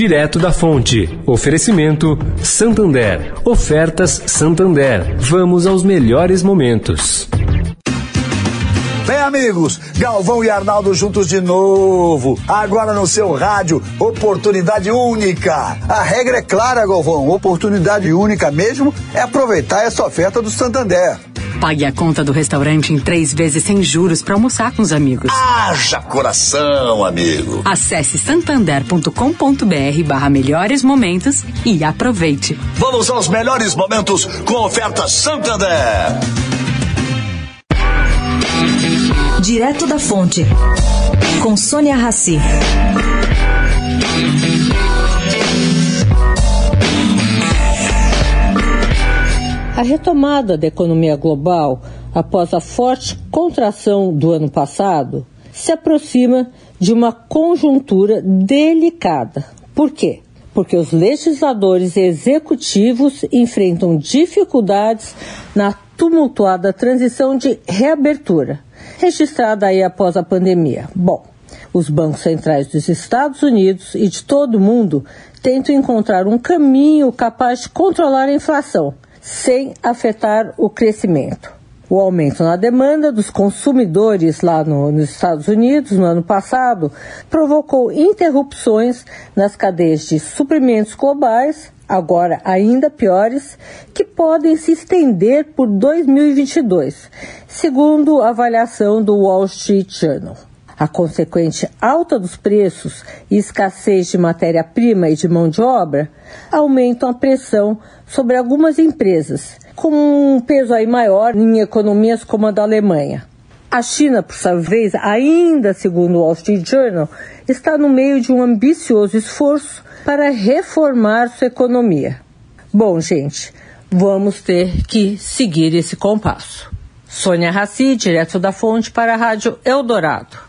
direto da fonte. Oferecimento Santander. Ofertas Santander. Vamos aos melhores momentos. Bem, amigos, Galvão e Arnaldo juntos de novo. Agora no seu rádio, oportunidade única. A regra é clara, Galvão. Oportunidade única mesmo é aproveitar essa oferta do Santander. Pague a conta do restaurante em três vezes sem juros para almoçar com os amigos. Haja coração, amigo. Acesse santander.com.br barra melhores momentos e aproveite. Vamos aos melhores momentos com oferta Santander. Direto da Fonte, com Sônia Rassi. A retomada da economia global após a forte contração do ano passado se aproxima de uma conjuntura delicada. Por quê? Porque os legisladores executivos enfrentam dificuldades na tumultuada transição de reabertura, registrada aí após a pandemia. Bom, os bancos centrais dos Estados Unidos e de todo o mundo tentam encontrar um caminho capaz de controlar a inflação sem afetar o crescimento. O aumento na demanda dos consumidores lá no, nos Estados Unidos no ano passado provocou interrupções nas cadeias de suprimentos globais, agora ainda piores, que podem se estender por 2022, segundo a avaliação do Wall Street Journal. A consequente alta dos preços e escassez de matéria-prima e de mão de obra aumentam a pressão sobre algumas empresas, com um peso aí maior em economias como a da Alemanha. A China, por sua vez, ainda segundo o Wall Street Journal, está no meio de um ambicioso esforço para reformar sua economia. Bom, gente, vamos ter que seguir esse compasso. Sônia Raci, direto da fonte para a Rádio Eldorado.